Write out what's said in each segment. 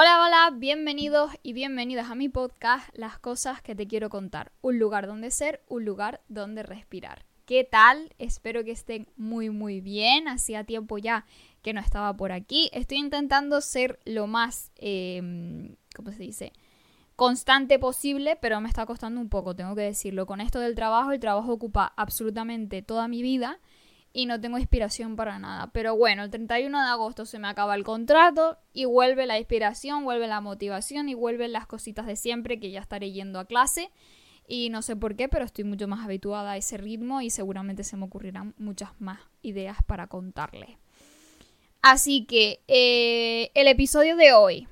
Hola, hola, bienvenidos y bienvenidas a mi podcast Las cosas que te quiero contar. Un lugar donde ser, un lugar donde respirar. ¿Qué tal? Espero que estén muy muy bien. Hacía tiempo ya que no estaba por aquí. Estoy intentando ser lo más, eh, ¿cómo se dice? Constante posible, pero me está costando un poco, tengo que decirlo. Con esto del trabajo, el trabajo ocupa absolutamente toda mi vida y no tengo inspiración para nada. Pero bueno, el 31 de agosto se me acaba el contrato y vuelve la inspiración, vuelve la motivación y vuelven las cositas de siempre que ya estaré yendo a clase. Y no sé por qué, pero estoy mucho más habituada a ese ritmo y seguramente se me ocurrirán muchas más ideas para contarles. Así que eh, el episodio de hoy.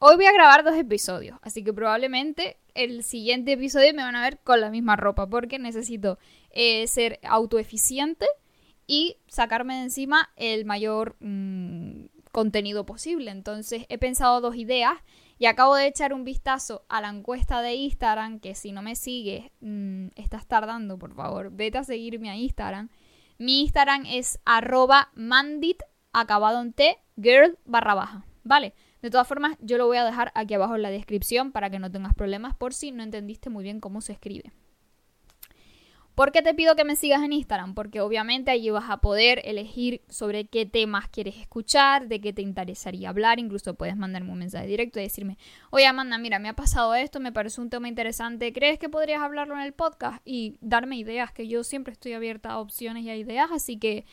Hoy voy a grabar dos episodios, así que probablemente el siguiente episodio me van a ver con la misma ropa porque necesito eh, ser autoeficiente y sacarme de encima el mayor mm, contenido posible. Entonces he pensado dos ideas y acabo de echar un vistazo a la encuesta de Instagram, que si no me sigues, mm, estás tardando, por favor, vete a seguirme a Instagram. Mi Instagram es arroba mandit, acabado en T, girl barra baja, ¿vale? De todas formas, yo lo voy a dejar aquí abajo en la descripción para que no tengas problemas por si no entendiste muy bien cómo se escribe. ¿Por qué te pido que me sigas en Instagram? Porque obviamente allí vas a poder elegir sobre qué temas quieres escuchar, de qué te interesaría hablar, incluso puedes mandarme un mensaje directo y decirme, oye Amanda, mira, me ha pasado esto, me parece un tema interesante, ¿crees que podrías hablarlo en el podcast? Y darme ideas, que yo siempre estoy abierta a opciones y a ideas, así que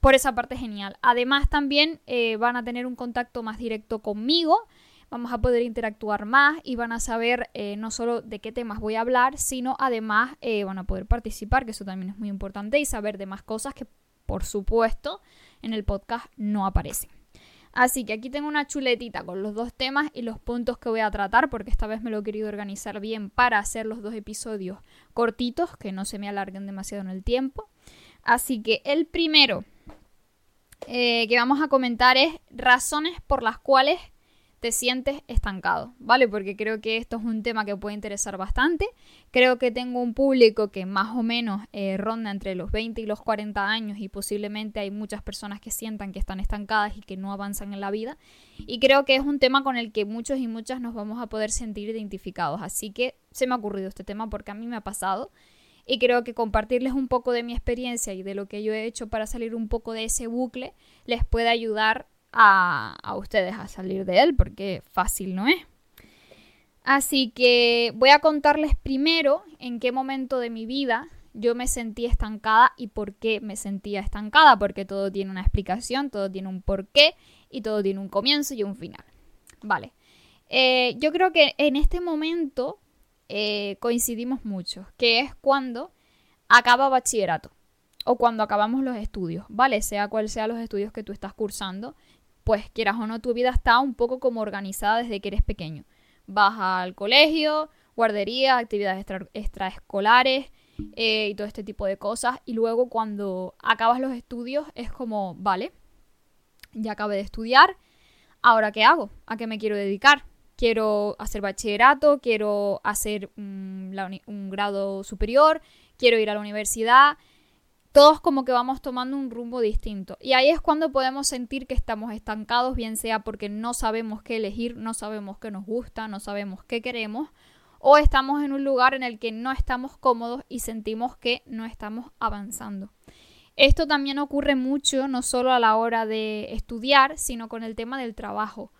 por esa parte genial. Además también eh, van a tener un contacto más directo conmigo vamos a poder interactuar más y van a saber eh, no solo de qué temas voy a hablar, sino además eh, van a poder participar, que eso también es muy importante, y saber de más cosas que, por supuesto, en el podcast no aparecen. Así que aquí tengo una chuletita con los dos temas y los puntos que voy a tratar, porque esta vez me lo he querido organizar bien para hacer los dos episodios cortitos, que no se me alarguen demasiado en el tiempo. Así que el primero eh, que vamos a comentar es razones por las cuales te sientes estancado, ¿vale? Porque creo que esto es un tema que puede interesar bastante. Creo que tengo un público que más o menos eh, ronda entre los 20 y los 40 años y posiblemente hay muchas personas que sientan que están estancadas y que no avanzan en la vida. Y creo que es un tema con el que muchos y muchas nos vamos a poder sentir identificados. Así que se me ha ocurrido este tema porque a mí me ha pasado. Y creo que compartirles un poco de mi experiencia y de lo que yo he hecho para salir un poco de ese bucle les puede ayudar a, ustedes a salir de él, porque fácil no es. Así que voy a contarles primero en qué momento de mi vida yo me sentí estancada y por qué me sentía estancada, porque todo tiene una explicación, todo tiene un porqué y todo tiene un comienzo y un final. Vale. Eh, yo creo que en este momento eh, coincidimos mucho, que es cuando acaba bachillerato o cuando acabamos los estudios, ¿vale? Sea cual sea los estudios que tú estás cursando, pues quieras o no, tu vida está un poco como organizada desde que eres pequeño. Vas al colegio, guardería, actividades extraescolares eh, y todo este tipo de cosas. Y luego cuando acabas los estudios es como, vale, ya acabé de estudiar, ¿ahora qué hago? ¿A qué me quiero dedicar? Quiero hacer bachillerato, quiero hacer mm, un grado superior, quiero ir a la universidad todos como que vamos tomando un rumbo distinto. Y ahí es cuando podemos sentir que estamos estancados, bien sea porque no sabemos qué elegir, no sabemos qué nos gusta, no sabemos qué queremos, o estamos en un lugar en el que no estamos cómodos y sentimos que no estamos avanzando. Esto también ocurre mucho, no solo a la hora de estudiar, sino con el tema del trabajo.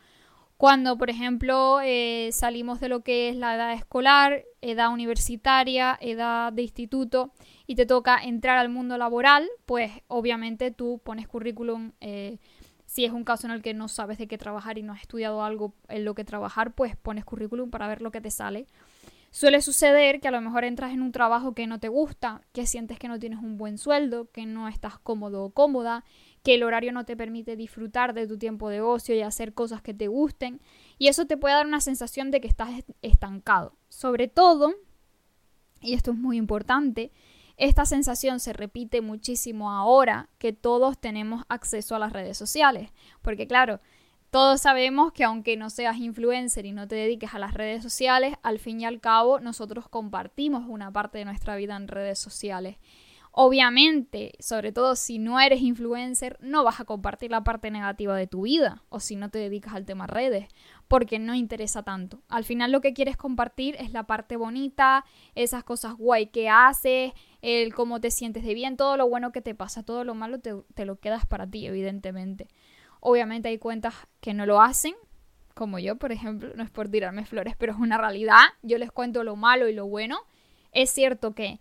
Cuando, por ejemplo, eh, salimos de lo que es la edad escolar, edad universitaria, edad de instituto, y te toca entrar al mundo laboral, pues obviamente tú pones currículum, eh, si es un caso en el que no sabes de qué trabajar y no has estudiado algo en lo que trabajar, pues pones currículum para ver lo que te sale. Suele suceder que a lo mejor entras en un trabajo que no te gusta, que sientes que no tienes un buen sueldo, que no estás cómodo o cómoda, que el horario no te permite disfrutar de tu tiempo de ocio y hacer cosas que te gusten, y eso te puede dar una sensación de que estás estancado. Sobre todo, y esto es muy importante, esta sensación se repite muchísimo ahora que todos tenemos acceso a las redes sociales, porque claro, todos sabemos que aunque no seas influencer y no te dediques a las redes sociales, al fin y al cabo nosotros compartimos una parte de nuestra vida en redes sociales. Obviamente, sobre todo si no eres influencer, no vas a compartir la parte negativa de tu vida o si no te dedicas al tema redes, porque no interesa tanto. Al final lo que quieres compartir es la parte bonita, esas cosas guay que haces, el cómo te sientes de bien, todo lo bueno que te pasa, todo lo malo te, te lo quedas para ti, evidentemente. Obviamente hay cuentas que no lo hacen, como yo, por ejemplo, no es por tirarme flores, pero es una realidad. Yo les cuento lo malo y lo bueno. Es cierto que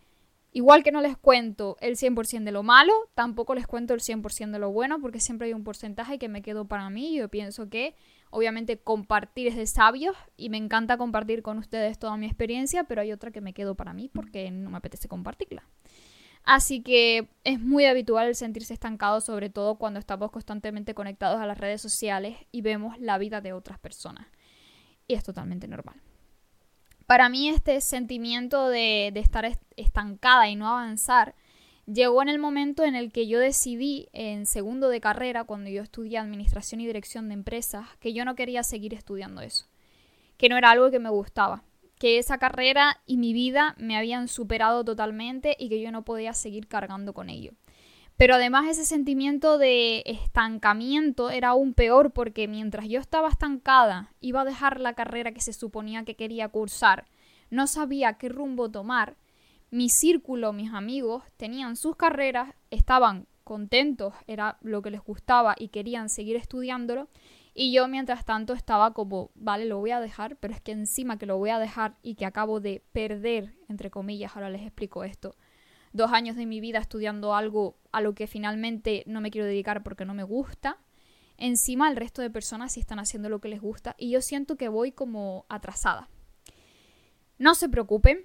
Igual que no les cuento el 100% de lo malo, tampoco les cuento el 100% de lo bueno, porque siempre hay un porcentaje que me quedo para mí. Yo pienso que, obviamente, compartir es de sabios y me encanta compartir con ustedes toda mi experiencia, pero hay otra que me quedo para mí porque no me apetece compartirla. Así que es muy habitual sentirse estancado, sobre todo cuando estamos constantemente conectados a las redes sociales y vemos la vida de otras personas. Y es totalmente normal para mí este sentimiento de, estar estancada y no avanzar llegó en el momento en el que yo decidí en segundo de carrera, cuando yo estudié administración y dirección de empresas, que yo no quería seguir estudiando eso, que no era algo que me gustaba, que esa carrera y mi vida me habían superado totalmente y que yo no podía seguir cargando con ello. Pero además ese sentimiento de estancamiento era aún peor porque mientras yo estaba estancada, iba a dejar la carrera que se suponía que quería cursar, no sabía qué rumbo tomar, mi círculo, mis amigos, tenían sus carreras, estaban contentos, era lo que les gustaba y querían seguir estudiándolo, y yo mientras tanto estaba como, vale, lo voy a dejar, pero es que encima que lo voy a dejar y que acabo de perder, entre comillas, ahora les explico esto, dos años de mi vida estudiando algo a lo que finalmente no me quiero dedicar porque no me gusta. Encima el resto de personas sí están haciendo lo que les gusta y yo siento que voy como atrasada. No se preocupen,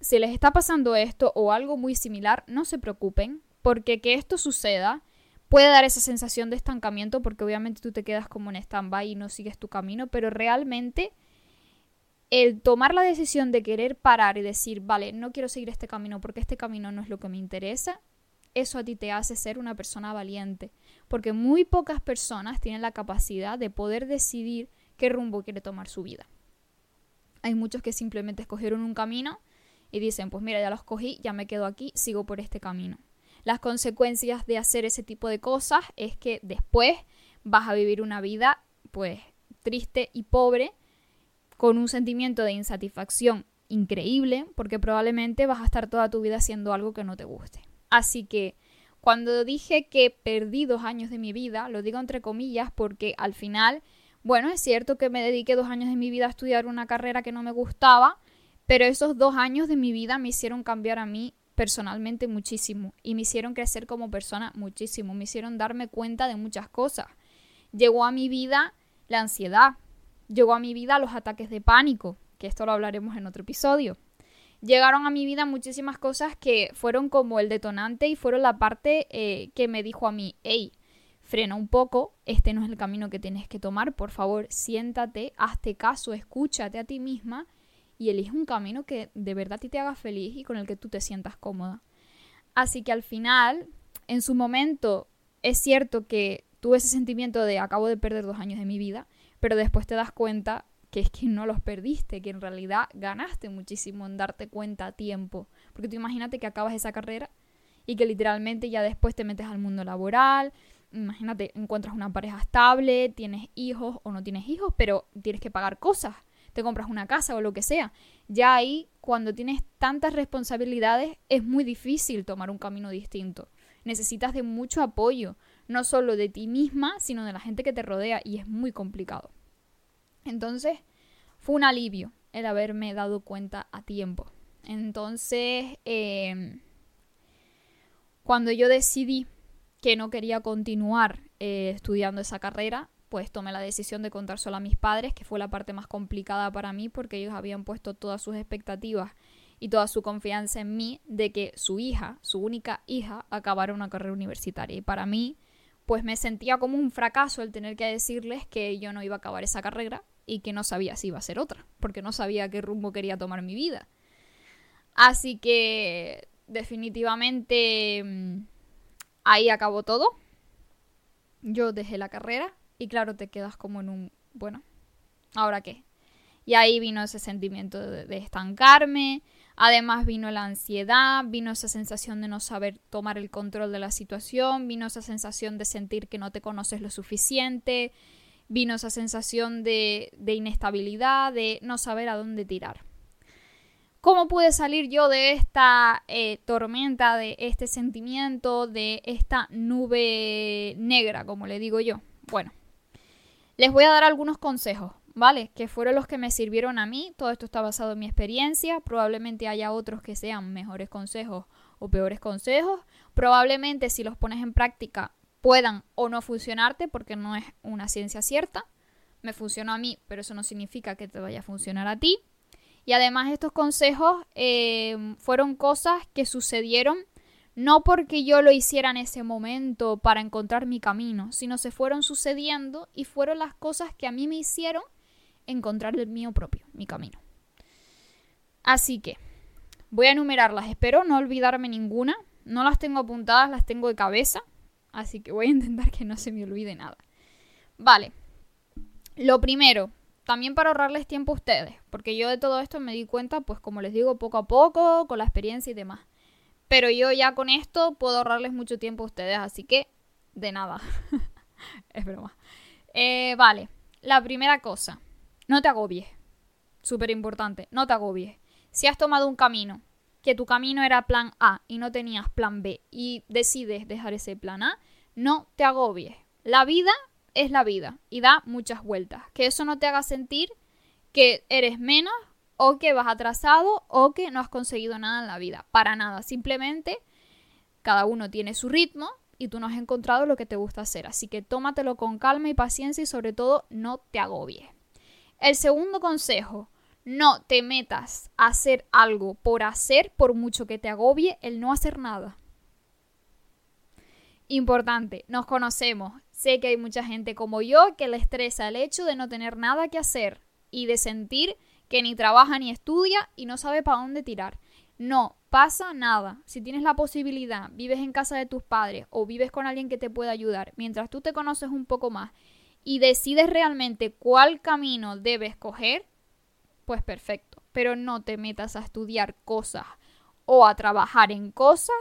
si les está pasando esto o algo muy similar, no se preocupen, porque que esto suceda puede dar esa sensación de estancamiento porque obviamente tú te quedas como en stand-by y no sigues tu camino, pero realmente el tomar la decisión de querer parar y decir, vale, no quiero seguir este camino porque este camino no es lo que me interesa, eso a ti te hace ser una persona valiente. Porque muy pocas personas tienen la capacidad de poder decidir qué rumbo quiere tomar su vida. Hay muchos que simplemente escogieron un camino y dicen, pues mira, ya lo escogí, ya me quedo aquí, sigo por este camino. Las consecuencias de hacer ese tipo de cosas es que después vas a vivir una vida pues triste y pobre con un sentimiento de insatisfacción increíble porque probablemente vas a estar toda tu vida haciendo algo que no te guste. Así que cuando dije que perdí dos años de mi vida, lo digo entre comillas porque al final, bueno, es cierto que me dediqué dos años de mi vida a estudiar una carrera que no me gustaba, pero esos dos años de mi vida me hicieron cambiar a mí personalmente muchísimo y me hicieron crecer como persona muchísimo, me hicieron darme cuenta de muchas cosas. Llegó a mi vida la ansiedad, Llegó a mi vida los ataques de pánico, que esto lo hablaremos en otro episodio. Llegaron a mi vida muchísimas cosas que fueron como el detonante y fueron la parte eh, que me dijo a mí, hey, frena un poco, este no es el camino que tienes que tomar, por favor, siéntate, hazte caso, escúchate a ti misma y elige un camino que de verdad ti te haga feliz y con el que tú te sientas cómoda. Así que al final, en su momento, es cierto que tuve ese sentimiento de acabo de perder dos años de mi vida, pero después te das cuenta que es que no los perdiste, que en realidad ganaste muchísimo en darte cuenta a tiempo. Porque tú imagínate que acabas esa carrera y que literalmente ya después te metes al mundo laboral, imagínate, encuentras una pareja estable, tienes hijos o no tienes hijos, pero tienes que pagar cosas, te compras una casa o lo que sea. Ya ahí, cuando tienes tantas responsabilidades, es muy difícil tomar un camino distinto. Necesitas de mucho apoyo, no solo de ti misma, sino de la gente que te rodea y es muy complicado. Entonces, fue un alivio el haberme dado cuenta a tiempo. Entonces, em, cuando yo decidí que no quería continuar eh, estudiando esa carrera, pues tomé la decisión de contar solo a mis padres, que fue la parte más complicada para mí porque ellos habían puesto todas sus expectativas y toda su confianza en mí de que su hija, su única hija, acabara una carrera universitaria. Y para mí pues me sentía como un fracaso el tener que decirles que yo no iba a acabar esa carrera y que no sabía si iba a ser otra, porque no sabía qué rumbo quería tomar mi vida. Así que definitivamente mm, ahí acabó todo. Yo dejé la carrera y claro, te quedas como en un, bueno, ¿ahora qué? Y ahí vino ese sentimiento de, de estancarme, Además vino la ansiedad, vino esa sensación de no saber tomar el control de la situación, vino esa sensación de sentir que no te conoces lo suficiente, vino esa sensación de, inestabilidad, de no saber a dónde tirar. ¿Cómo pude salir yo de esta eh, tormenta, de este sentimiento, de esta nube negra, como le digo yo? Bueno, les voy a dar algunos consejos, ¿vale? Que fueron los que me sirvieron a mí. Todo esto está basado en mi experiencia. Probablemente haya otros que sean mejores consejos o peores consejos. Probablemente si los pones en práctica puedan o no funcionarte porque no es una ciencia cierta. Me funcionó a mí, pero eso no significa que te vaya a funcionar a ti. Y además estos consejos eh, fueron cosas que sucedieron no porque yo lo hiciera en ese momento para encontrar mi camino, sino se fueron sucediendo y fueron las cosas que a mí me hicieron encontrar el mío propio, mi camino. Así que voy a enumerarlas, espero no olvidarme ninguna, no las tengo apuntadas, las tengo de cabeza, así que voy a intentar que no se me olvide nada. Vale, lo primero, también para ahorrarles tiempo a ustedes, porque yo de todo esto me di cuenta, pues como les digo, poco a poco, con la experiencia y demás. Pero yo ya con esto puedo ahorrarles mucho tiempo a ustedes, así que de nada. es broma. Eh, vale, la primera cosa, no te agobies. Súper importante, no te agobies. Si has tomado un camino, que tu camino era plan A y no tenías plan B y decides dejar ese plan A, no te agobies. La vida es la vida y da muchas vueltas. Que eso no te haga sentir que eres menos o que vas atrasado o que no has conseguido nada en la vida. Para nada. Simplemente cada uno tiene su ritmo y tú no has encontrado lo que te gusta hacer. Así que tómatelo con calma y paciencia y sobre todo no te agobies. El segundo consejo, no te metas a hacer algo por hacer por mucho que te agobie el no hacer nada. Importante, nos conocemos. Sé que hay mucha gente como yo que le estresa el hecho de no tener nada que hacer y de sentir que ni trabaja ni estudia y no sabe para dónde tirar. No, pasa nada. Si tienes la posibilidad, vives en casa de tus padres o vives con alguien que te pueda ayudar, mientras tú te conoces un poco más y decides realmente cuál camino debes coger, pues perfecto. Pero no te metas a estudiar cosas o a trabajar en cosas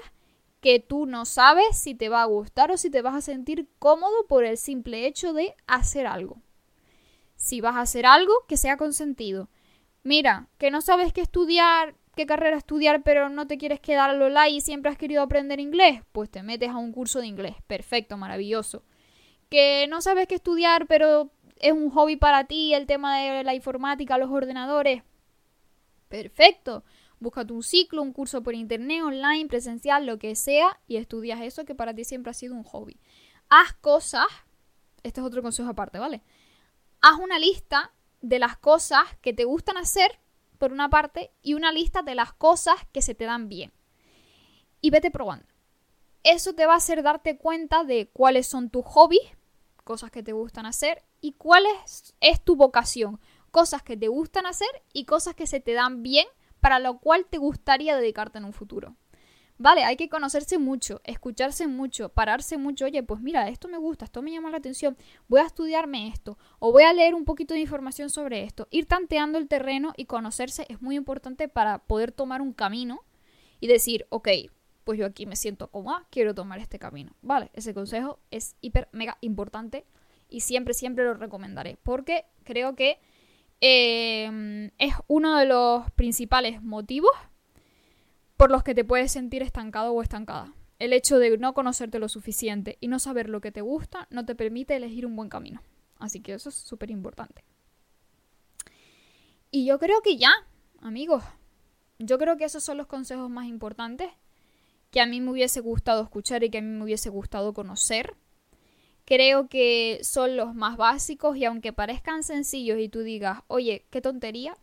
que tú no sabes si te va a gustar o si te vas a sentir cómodo por el simple hecho de hacer algo. Si vas a hacer algo, que sea consentido. Mira, que no sabes qué estudiar, qué carrera estudiar, pero no te quieres quedar al online y siempre has querido aprender inglés, pues te metes a un curso de inglés. Perfecto, maravilloso. Que no sabes qué estudiar, pero es un hobby para ti el tema de la informática, los ordenadores. Perfecto Búscate un ciclo, un curso por internet, online, presencial, lo que sea, y estudias eso que para ti siempre ha sido un hobby. Haz cosas, este es otro consejo aparte, ¿vale? Haz una lista de las cosas que te gustan hacer, por una parte, y una lista de las cosas que se te dan bien. Y vete probando. Eso te va a hacer darte cuenta de cuáles son tus hobbies, cosas que te gustan hacer, y cuál es, tu vocación, cosas que te gustan hacer y cosas que se te dan bien para lo cual te gustaría dedicarte en un futuro. Vale, hay que conocerse mucho, escucharse mucho, pararse mucho. Oye, pues mira, esto me gusta, esto me llama la atención, voy a estudiarme esto o voy a leer un poquito de información sobre esto. Ir tanteando el terreno y conocerse es muy importante para poder tomar un camino y decir, ok, pues yo aquí me siento cómoda, quiero tomar este camino. Vale, ese consejo es hiper, mega importante y siempre, siempre lo recomendaré porque creo que Em, es uno de los principales motivos por los que te puedes sentir estancado o estancada. El hecho de no conocerte lo suficiente y no saber lo que te gusta no te permite elegir un buen camino. Así que eso es súper importante. Y yo creo que ya, amigos, yo creo que esos son los consejos más importantes que a mí me hubiese gustado escuchar y que a mí me hubiese gustado conocer creo que son los más básicos y aunque parezcan sencillos y tú digas, oye, qué tontería,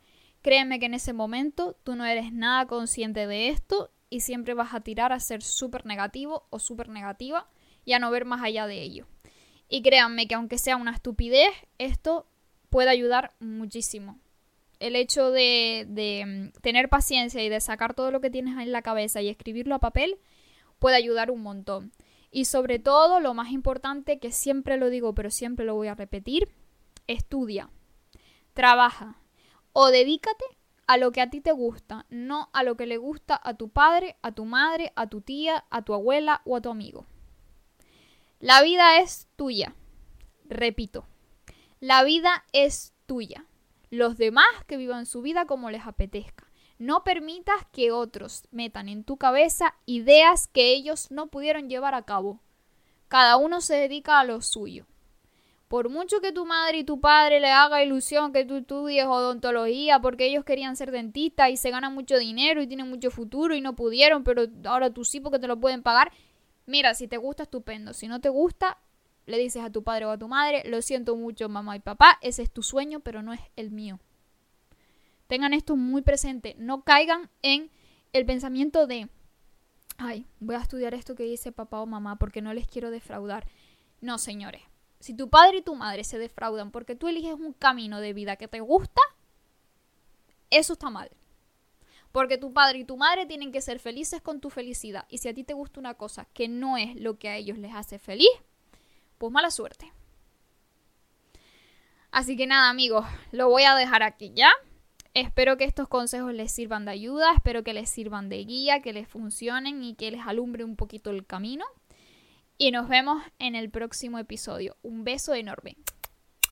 créeme que en ese momento tú no eres nada consciente de esto y siempre vas a tirar a ser súper negativo o súper negativa y a no ver más allá de ello. Y créanme que aunque sea una estupidez, esto puede ayudar muchísimo. El hecho de, mm, tener paciencia y de sacar todo lo que tienes en la cabeza y escribirlo a papel puede ayudar un montón. Y sobre todo, lo más importante, que siempre lo digo, pero siempre lo voy a repetir, estudia, trabaja o dedícate a lo que a ti te gusta, no a lo que le gusta a tu padre, a tu madre, a tu tía, a tu abuela o a tu amigo. La vida es tuya. Repito, la vida es tuya. Los demás que vivan su vida como les apetezca. No permitas que otros metan en tu cabeza ideas que ellos no pudieron llevar a cabo. Cada uno se dedica a lo suyo. Por mucho que tu madre y tu padre le haga ilusión que tú estudies odontología porque ellos querían ser dentistas y se ganan mucho dinero y tienen mucho futuro y no pudieron, pero ahora tú sí porque te lo pueden pagar. Mira, si te gusta, estupendo. Si no te gusta, le dices a tu padre o a tu madre, lo siento mucho mamá y papá, ese es tu sueño, pero no es el mío. Tengan esto muy presente. No caigan en el pensamiento de, ay, voy a estudiar esto que dice papá o mamá porque no les quiero defraudar. No, señores. Si tu padre y tu madre se defraudan porque tú eliges un camino de vida que te gusta, eso está mal. Porque tu padre y tu madre tienen que ser felices con tu felicidad. Y si a ti te gusta una cosa que no es lo que a ellos les hace feliz, pues mala suerte. Así que nada amigos, lo voy a dejar aquí ya. Espero que estos consejos les sirvan de ayuda, espero que les sirvan de guía, que les funcionen y que les alumbre un poquito el camino. Y nos vemos en el próximo episodio. Un beso enorme.